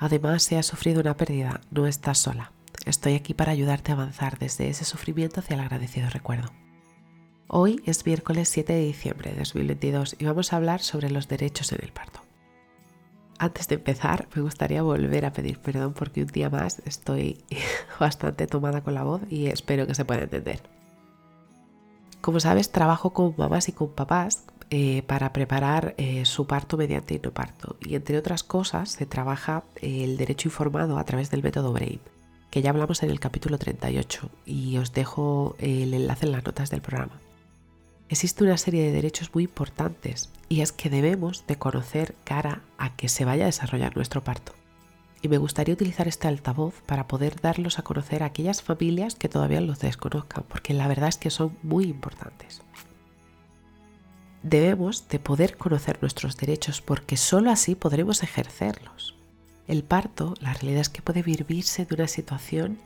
Además, si has sufrido una pérdida, no estás sola. Estoy aquí para ayudarte a avanzar desde ese sufrimiento hacia el agradecido recuerdo. Hoy es miércoles 7 de diciembre de 2022 y vamos a hablar sobre los derechos en el parto. Antes de empezar, me gustaría volver a pedir perdón porque un día más estoy bastante tomada con la voz y espero que se pueda entender. Como sabes, trabajo con mamás y con papás eh, para preparar eh, su parto mediante parto Y entre otras cosas se trabaja eh, el derecho informado a través del método BRAIN, que ya hablamos en el capítulo 38 y os dejo el enlace en las notas del programa. Existe una serie de derechos muy importantes y es que debemos de conocer cara a que se vaya a desarrollar nuestro parto. Y me gustaría utilizar este altavoz para poder darlos a conocer a aquellas familias que todavía los desconozcan, porque la verdad es que son muy importantes debemos de poder conocer nuestros derechos porque sólo así podremos ejercerlos. El parto, la realidad es que puede vivirse de una situación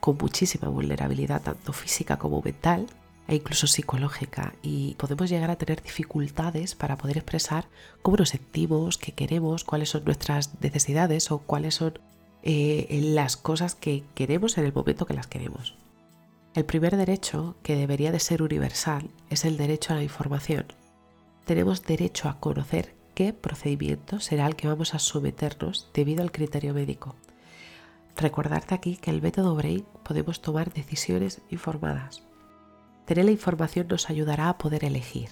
con muchísima vulnerabilidad, tanto física como mental e incluso psicológica, y podemos llegar a tener dificultades para poder expresar cómo nos sentimos, qué queremos, cuáles son nuestras necesidades o cuáles son eh, las cosas que queremos en el momento que las queremos. El primer derecho, que debería de ser universal, es el derecho a la información tenemos derecho a conocer qué procedimiento será el que vamos a someternos debido al criterio médico. Recordarte aquí que el método Brain podemos tomar decisiones informadas. Tener la información nos ayudará a poder elegir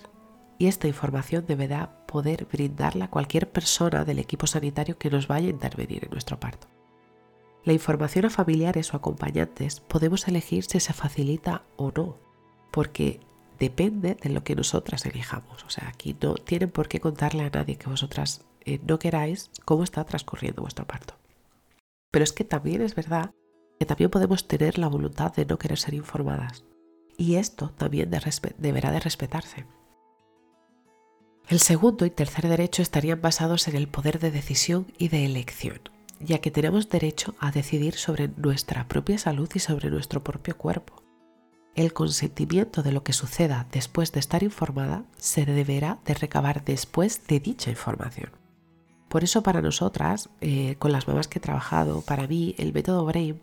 y esta información deberá poder brindarla cualquier persona del equipo sanitario que nos vaya a intervenir en nuestro parto. La información a familiares o acompañantes podemos elegir si se facilita o no, porque depende de lo que nosotras elijamos. O sea, aquí no tienen por qué contarle a nadie que vosotras eh, no queráis cómo está transcurriendo vuestro parto. Pero es que también es verdad que también podemos tener la voluntad de no querer ser informadas. Y esto también deberá de respetarse. El segundo y tercer derecho estarían basados en el poder de decisión y de elección, ya que tenemos derecho a decidir sobre nuestra propia salud y sobre nuestro propio cuerpo. El consentimiento de lo que suceda después de estar informada se deberá de recabar después de dicha información. Por eso para nosotras, eh, con las mamás que he trabajado, para mí el método BRAIN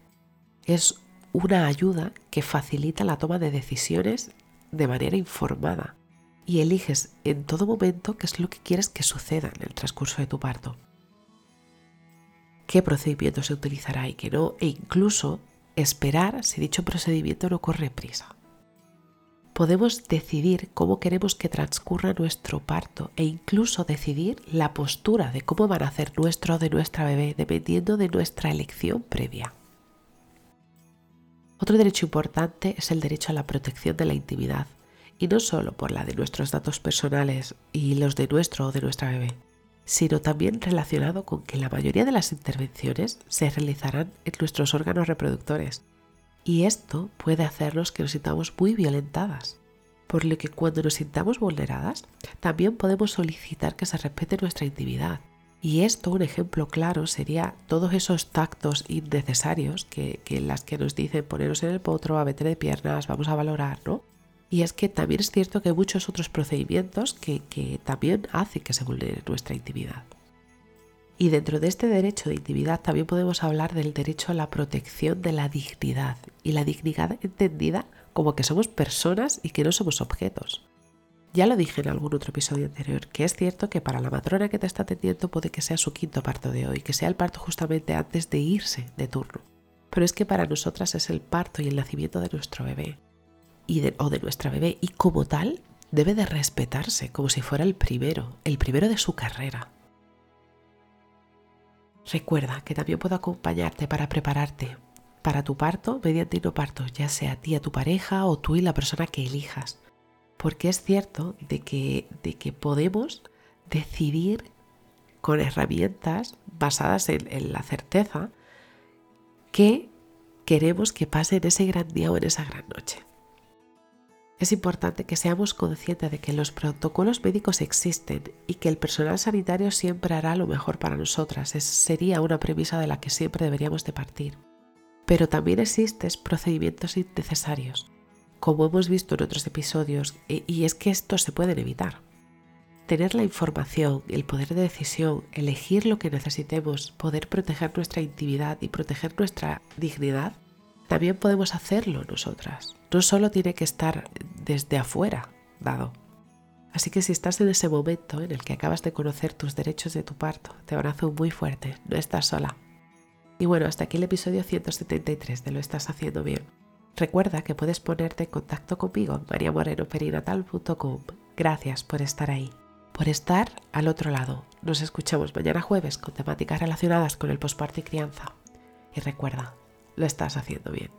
es una ayuda que facilita la toma de decisiones de manera informada y eliges en todo momento qué es lo que quieres que suceda en el transcurso de tu parto. Qué procedimiento se utilizará y qué no, e incluso esperar si dicho procedimiento no corre prisa. Podemos decidir cómo queremos que transcurra nuestro parto e incluso decidir la postura de cómo van a hacer nuestro o de nuestra bebé dependiendo de nuestra elección previa. Otro derecho importante es el derecho a la protección de la intimidad, y no solo por la de nuestros datos personales y los de nuestro o de nuestra bebé, sino también relacionado con que la mayoría de las intervenciones se realizarán en nuestros órganos reproductores. Y esto puede hacernos que nos sintamos muy violentadas, por lo que cuando nos sintamos vulneradas, también podemos solicitar que se respete nuestra intimidad. Y esto, un ejemplo claro, sería todos esos tactos innecesarios que, que las que nos dicen ponernos en el potro, a meter de piernas, vamos a valorar, ¿no? Y es que también es cierto que hay muchos otros procedimientos que, también hacen que se vulnere nuestra intimidad. Y dentro de este derecho de intimidad también podemos hablar del derecho a la protección de la dignidad y la dignidad entendida como que somos personas y que no somos objetos. Ya lo dije en algún otro episodio anterior, que es cierto que para la matrona que te está atendiendo puede que sea su quinto parto de hoy, que sea el parto justamente antes de irse de turno. Pero es que para nosotras es el parto y el nacimiento de nuestro bebé o de nuestra bebé y como tal debe de respetarse como si fuera el primero, el primero de su carrera. Recuerda que también puedo acompañarte para prepararte para tu parto mediante no parto, ya sea a ti, a tu pareja o tú y la persona que elijas. Porque es cierto de que, de que podemos decidir con herramientas basadas en, en la certeza qué queremos que pase en ese gran día o en esa gran noche. Es importante que seamos conscientes de que los protocolos médicos existen y que el personal sanitario siempre hará lo mejor para nosotras. Sería una premisa de la que siempre deberíamos de partir. Pero también existen procedimientos innecesarios, como hemos visto en otros episodios, y es que estos se pueden evitar. Tener la información, el poder de decisión, elegir lo que necesitemos, poder proteger nuestra intimidad y proteger nuestra dignidad, también podemos hacerlo nosotras. No solo tiene que estar desde afuera dado. Así que si estás en ese momento en el que acabas de conocer tus derechos de tu parto, te abrazo muy fuerte, no estás sola. Y bueno, hasta aquí el episodio 173 de Lo estás haciendo bien. Recuerda que puedes ponerte en contacto conmigo en mariamorenoperinatal.com. Gracias por estar ahí, por estar al otro lado. Nos escuchamos mañana jueves con temáticas relacionadas con el posparto y crianza. Y recuerda, lo estás haciendo bien.